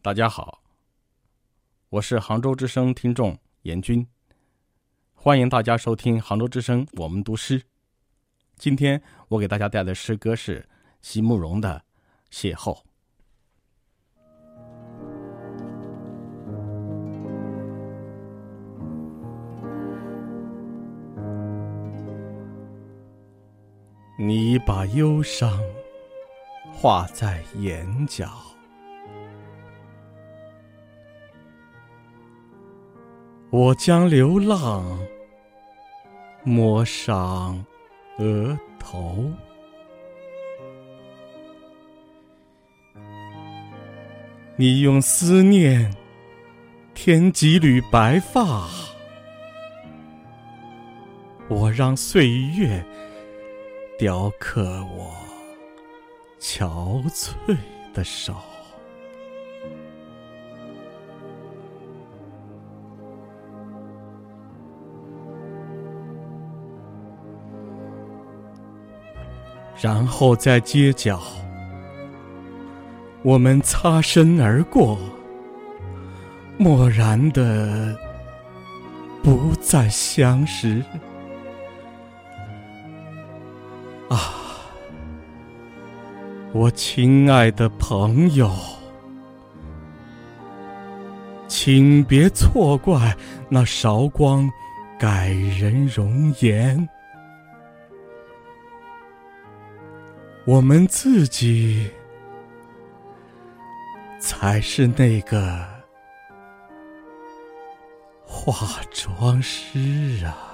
大家好，我是杭州之声听众严军，欢迎大家收听杭州之声我们读诗。今天我给大家带来的诗歌是席慕容的《邂逅》。你把忧伤画在眼角，我将流浪抹上额头。你用思念添几缕白发，我让岁月。雕刻我憔悴的手，然后在街角，我们擦身而过，漠然的不再相识。啊我亲爱的朋友，请别错怪那韶光改人容颜，我们自己才是那个化妆师啊。